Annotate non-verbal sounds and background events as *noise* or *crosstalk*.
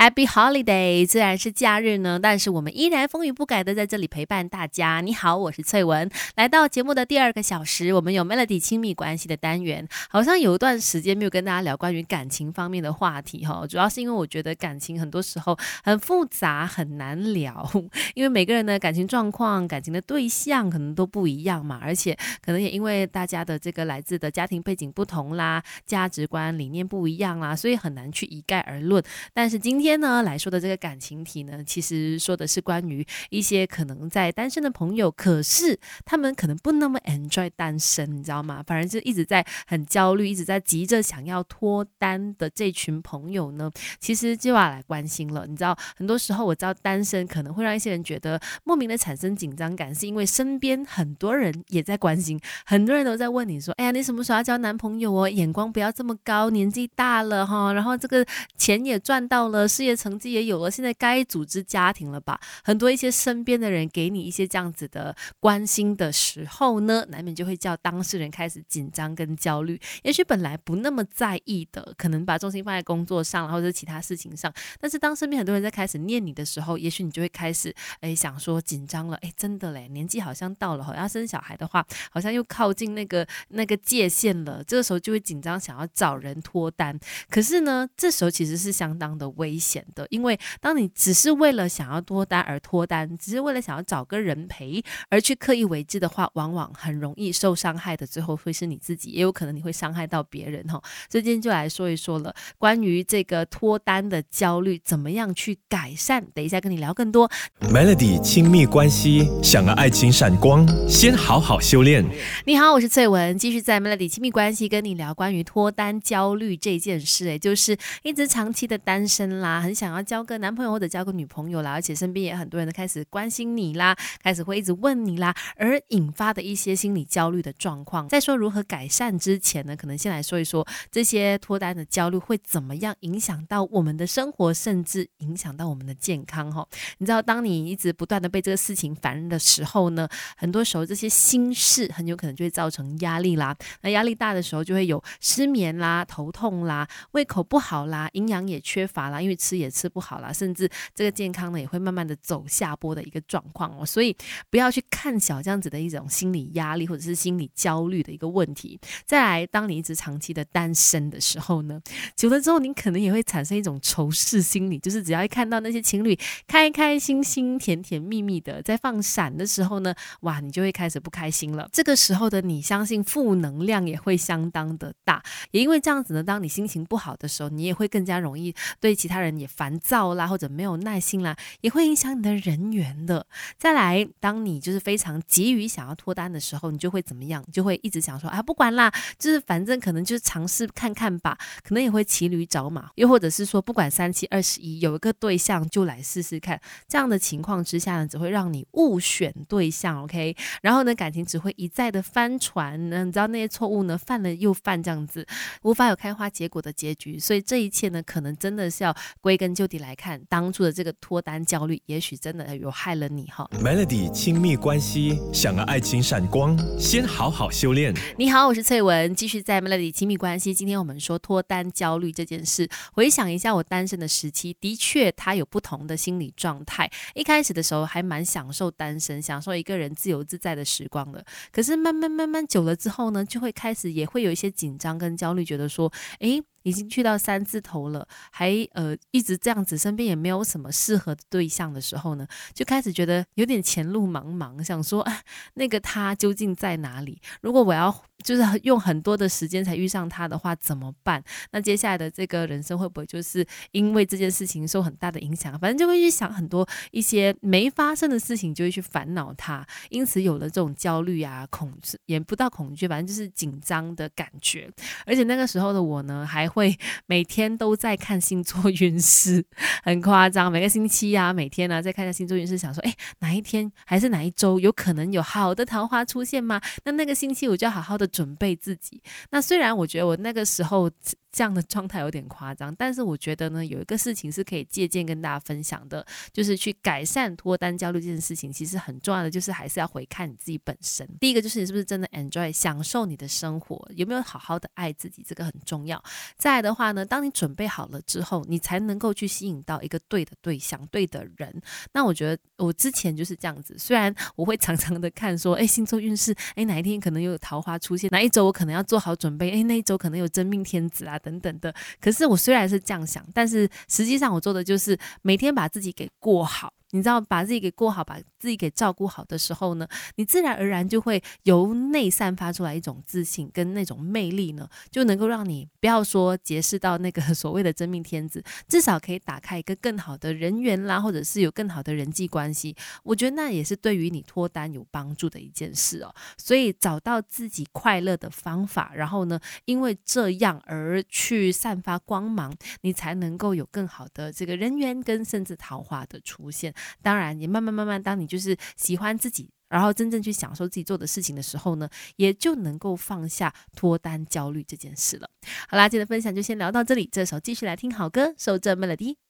Happy Holiday！虽然是假日呢，但是我们依然风雨不改的在这里陪伴大家。你好，我是翠文，来到节目的第二个小时，我们有 Melody 亲密关系的单元。好像有一段时间没有跟大家聊关于感情方面的话题哈，主要是因为我觉得感情很多时候很复杂，很难聊，因为每个人的感情状况、感情的对象可能都不一样嘛，而且可能也因为大家的这个来自的家庭背景不同啦，价值观理念不一样啦，所以很难去一概而论。但是今天。今天呢来说的这个感情题呢，其实说的是关于一些可能在单身的朋友，可是他们可能不那么 enjoy 单身，你知道吗？反而就一直在很焦虑，一直在急着想要脱单的这群朋友呢，其实就要来关心了。你知道，很多时候我知道单身可能会让一些人觉得莫名的产生紧张感，是因为身边很多人也在关心，很多人都在问你说：“哎呀，你什么时候要交男朋友哦？眼光不要这么高，年纪大了哈，然后这个钱也赚到了。”事业成绩也有了，现在该组织家庭了吧？很多一些身边的人给你一些这样子的关心的时候呢，难免就会叫当事人开始紧张跟焦虑。也许本来不那么在意的，可能把重心放在工作上，或者是其他事情上。但是当身边很多人在开始念你的时候，也许你就会开始哎想说紧张了，哎真的嘞，年纪好像到了，好要生小孩的话，好像又靠近那个那个界限了。这个时候就会紧张，想要找人脱单。可是呢，这时候其实是相当的危险。显得，因为当你只是为了想要脱单而脱单，只是为了想要找个人陪而去刻意为之的话，往往很容易受伤害的，最后会是你自己，也有可能你会伤害到别人哈。所以今天就来说一说了，关于这个脱单的焦虑，怎么样去改善？等一下跟你聊更多。Melody 亲密关系，想要爱情闪光，先好好修炼。你好，我是翠文，继续在 Melody 亲密关系跟你聊关于脱单焦虑这件事，哎，就是一直长期的单身啦。很想要交个男朋友或者交个女朋友啦，而且身边也很多人都开始关心你啦，开始会一直问你啦，而引发的一些心理焦虑的状况。在说如何改善之前呢，可能先来说一说这些脱单的焦虑会怎么样影响到我们的生活，甚至影响到我们的健康哈。你知道，当你一直不断的被这个事情烦的时候呢，很多时候这些心事很有可能就会造成压力啦。那压力大的时候，就会有失眠啦、头痛啦、胃口不好啦、营养也缺乏啦，因为。吃吃也吃不好了，甚至这个健康呢也会慢慢的走下坡的一个状况哦，所以不要去看小这样子的一种心理压力或者是心理焦虑的一个问题。再来，当你一直长期的单身的时候呢，久了之后你可能也会产生一种仇视心理，就是只要一看到那些情侣开开心心、甜甜蜜蜜的在放闪的时候呢，哇，你就会开始不开心了。这个时候的你，相信负能量也会相当的大，也因为这样子呢，当你心情不好的时候，你也会更加容易对其他人。也烦躁啦，或者没有耐心啦，也会影响你的人缘的。再来，当你就是非常急于想要脱单的时候，你就会怎么样？你就会一直想说啊，不管啦，就是反正可能就是尝试看看吧，可能也会骑驴找马，又或者是说不管三七二十一，有一个对象就来试试看。这样的情况之下呢，只会让你误选对象，OK？然后呢，感情只会一再的翻船，呢，你知道那些错误呢，犯了又犯，这样子无法有开花结果的结局。所以这一切呢，可能真的是要。归根究底来看，当初的这个脱单焦虑，也许真的有害了你哈。Melody 亲密关系，想要爱情闪光，先好好修炼。你好，我是翠文，继续在 Melody 亲密关系。今天我们说脱单焦虑这件事，回想一下我单身的时期，的确他有不同的心理状态。一开始的时候还蛮享受单身，享受一个人自由自在的时光的。可是慢慢慢慢久了之后呢，就会开始也会有一些紧张跟焦虑，觉得说，诶。已经去到三字头了，还呃一直这样子，身边也没有什么适合的对象的时候呢，就开始觉得有点前路茫茫，想说，那个他究竟在哪里？如果我要就是用很多的时间才遇上他的话，怎么办？那接下来的这个人生会不会就是因为这件事情受很大的影响？反正就会去想很多一些没发生的事情，就会去烦恼他，因此有了这种焦虑啊、恐惧，也不到恐惧，反正就是紧张的感觉。而且那个时候的我呢，还会每天都在看星座运势，*laughs* 很夸张。每个星期啊，每天呢，在看下星座运势，想说，哎，哪一天还是哪一周有可能有好的桃花出现吗？那那个星期我就要好好的准备自己。那虽然我觉得我那个时候这样的状态有点夸张，但是我觉得呢，有一个事情是可以借鉴跟大家分享的，就是去改善脱单焦虑这件事情，其实很重要的就是还是要回看你自己本身。第一个就是你是不是真的 enjoy 享受你的生活，有没有好好的爱自己，这个很重要。再来的话呢，当你准备好了之后，你才能够去吸引到一个对的对象、对的人。那我觉得我之前就是这样子，虽然 *laughs* 我会常常的看说，哎，星座运势，哎，哪一天可能又有桃花出现，哪一周我可能要做好准备，哎，那一周可能有真命天子啊。等等的，可是我虽然是这样想，但是实际上我做的就是每天把自己给过好。你知道把自己给过好，把自己给照顾好的时候呢，你自然而然就会由内散发出来一种自信跟那种魅力呢，就能够让你不要说结识到那个 *laughs* 所谓的真命天子，至少可以打开一个更好的人缘啦，或者是有更好的人际关系。我觉得那也是对于你脱单有帮助的一件事哦。所以找到自己快乐的方法，然后呢，因为这样而去散发光芒，你才能够有更好的这个人缘跟甚至桃花的出现。当然，你慢慢慢慢，当你就是喜欢自己，然后真正去享受自己做的事情的时候呢，也就能够放下脱单焦虑这件事了。好啦，今天的分享就先聊到这里，这时候继续来听好歌，收着 melody。